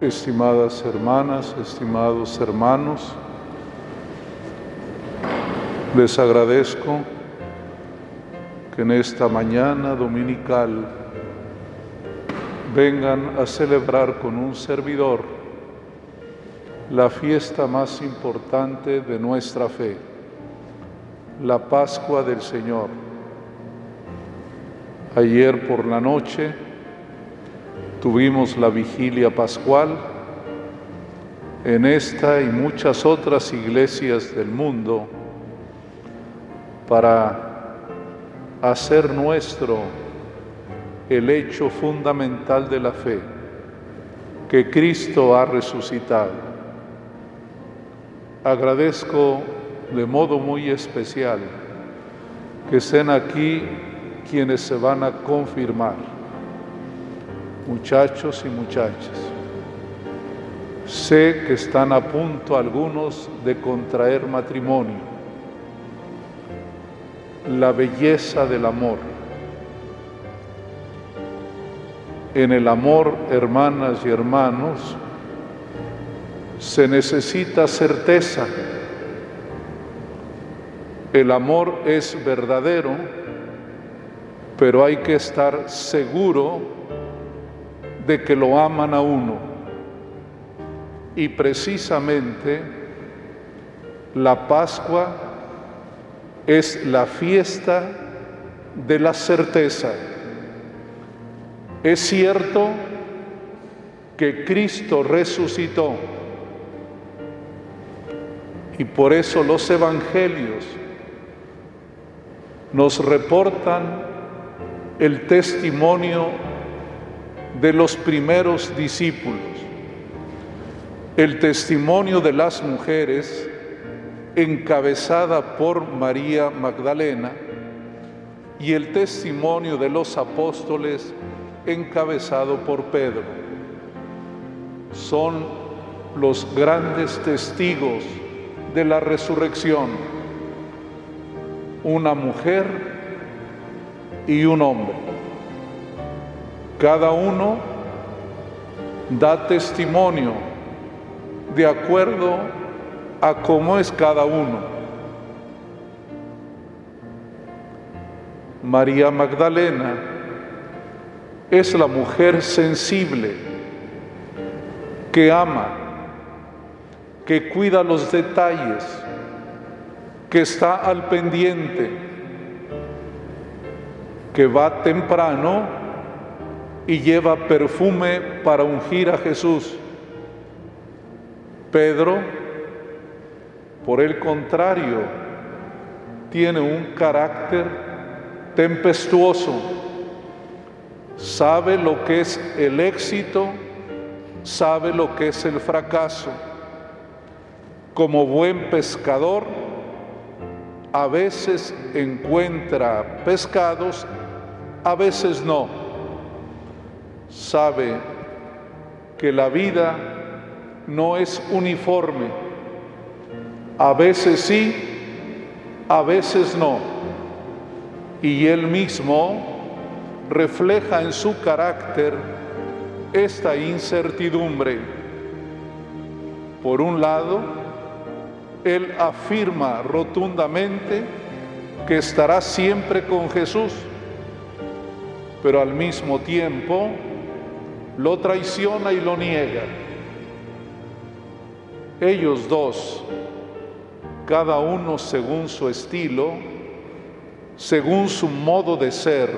Estimadas hermanas, estimados hermanos, les agradezco que en esta mañana dominical vengan a celebrar con un servidor la fiesta más importante de nuestra fe, la Pascua del Señor. Ayer por la noche tuvimos la vigilia pascual en esta y muchas otras iglesias del mundo para hacer nuestro el hecho fundamental de la fe, que Cristo ha resucitado. Agradezco de modo muy especial que estén aquí quienes se van a confirmar, muchachos y muchachas. Sé que están a punto algunos de contraer matrimonio. La belleza del amor en el amor, hermanas y hermanos, se necesita certeza. El amor es verdadero, pero hay que estar seguro de que lo aman a uno. Y precisamente la Pascua es la fiesta de la certeza. Es cierto que Cristo resucitó y por eso los evangelios nos reportan el testimonio de los primeros discípulos, el testimonio de las mujeres encabezada por María Magdalena y el testimonio de los apóstoles encabezado por Pedro. Son los grandes testigos de la resurrección, una mujer y un hombre. Cada uno da testimonio de acuerdo a cómo es cada uno. María Magdalena es la mujer sensible que ama, que cuida los detalles, que está al pendiente, que va temprano y lleva perfume para ungir a Jesús. Pedro, por el contrario, tiene un carácter tempestuoso sabe lo que es el éxito, sabe lo que es el fracaso. Como buen pescador, a veces encuentra pescados, a veces no. Sabe que la vida no es uniforme. A veces sí, a veces no. Y él mismo refleja en su carácter esta incertidumbre. Por un lado, él afirma rotundamente que estará siempre con Jesús, pero al mismo tiempo lo traiciona y lo niega. Ellos dos, cada uno según su estilo, según su modo de ser,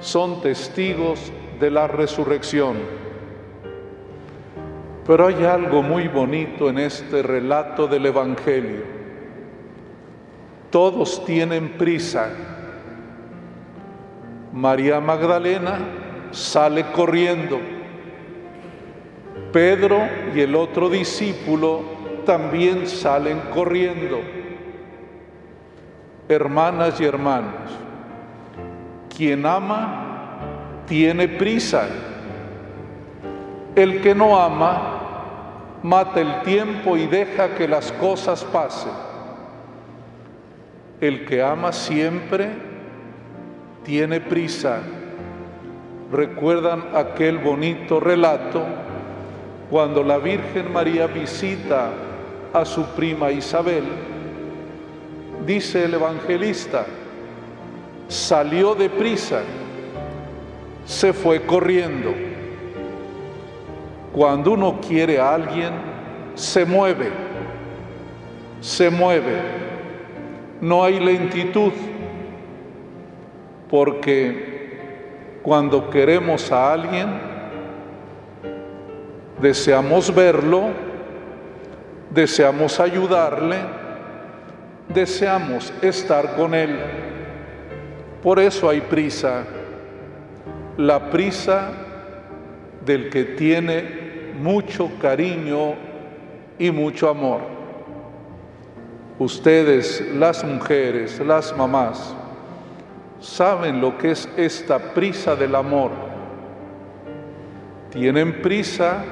son testigos de la resurrección. Pero hay algo muy bonito en este relato del Evangelio. Todos tienen prisa. María Magdalena sale corriendo. Pedro y el otro discípulo también salen corriendo. Hermanas y hermanos, quien ama tiene prisa. El que no ama mata el tiempo y deja que las cosas pasen. El que ama siempre tiene prisa. ¿Recuerdan aquel bonito relato cuando la Virgen María visita a su prima Isabel, dice el evangelista, salió deprisa, se fue corriendo. Cuando uno quiere a alguien, se mueve, se mueve, no hay lentitud, porque cuando queremos a alguien, deseamos verlo, deseamos ayudarle, deseamos estar con él. Por eso hay prisa, la prisa del que tiene mucho cariño y mucho amor. Ustedes, las mujeres, las mamás, saben lo que es esta prisa del amor. Tienen prisa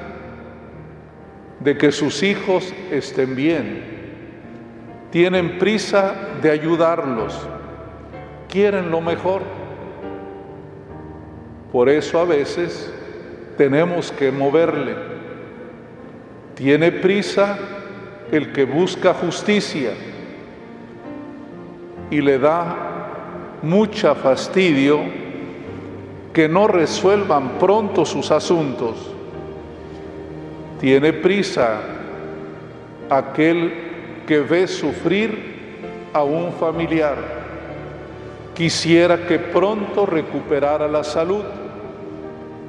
de que sus hijos estén bien. Tienen prisa de ayudarlos quieren lo mejor. Por eso a veces tenemos que moverle. Tiene prisa el que busca justicia y le da mucha fastidio que no resuelvan pronto sus asuntos. Tiene prisa aquel que ve sufrir a un familiar Quisiera que pronto recuperara la salud,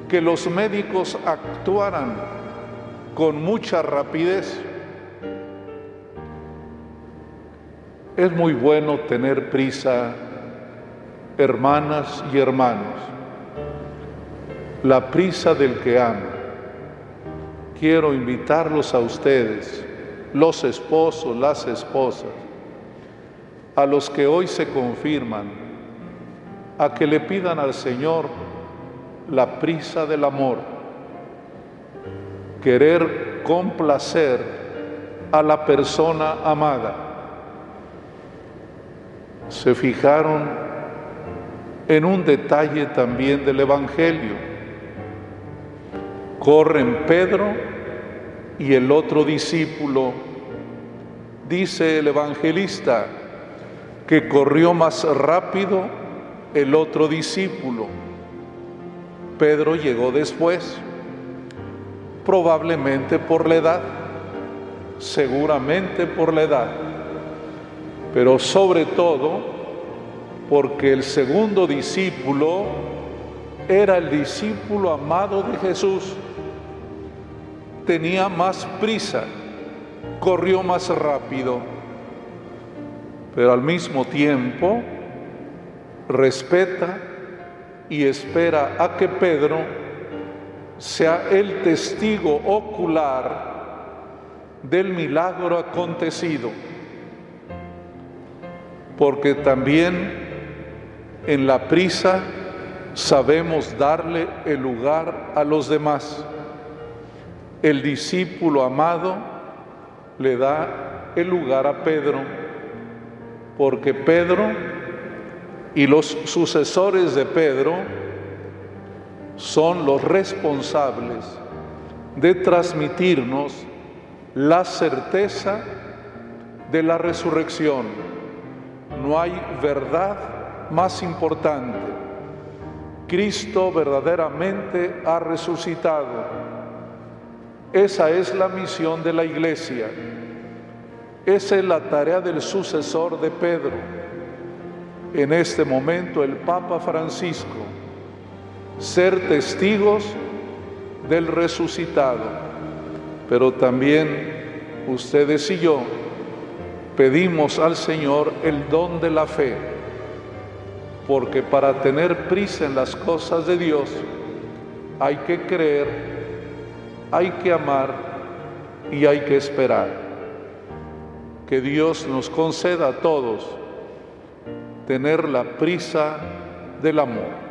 que los médicos actuaran con mucha rapidez. Es muy bueno tener prisa, hermanas y hermanos, la prisa del que ama. Quiero invitarlos a ustedes, los esposos, las esposas, a los que hoy se confirman, a que le pidan al Señor la prisa del amor, querer complacer a la persona amada. Se fijaron en un detalle también del Evangelio. Corren Pedro y el otro discípulo. Dice el evangelista que corrió más rápido el otro discípulo. Pedro llegó después, probablemente por la edad, seguramente por la edad, pero sobre todo porque el segundo discípulo era el discípulo amado de Jesús, tenía más prisa, corrió más rápido, pero al mismo tiempo respeta y espera a que Pedro sea el testigo ocular del milagro acontecido, porque también en la prisa sabemos darle el lugar a los demás. El discípulo amado le da el lugar a Pedro, porque Pedro y los sucesores de Pedro son los responsables de transmitirnos la certeza de la resurrección. No hay verdad más importante. Cristo verdaderamente ha resucitado. Esa es la misión de la iglesia. Esa es la tarea del sucesor de Pedro en este momento el Papa Francisco, ser testigos del resucitado, pero también ustedes y yo pedimos al Señor el don de la fe, porque para tener prisa en las cosas de Dios hay que creer, hay que amar y hay que esperar. Que Dios nos conceda a todos tener la prisa del amor.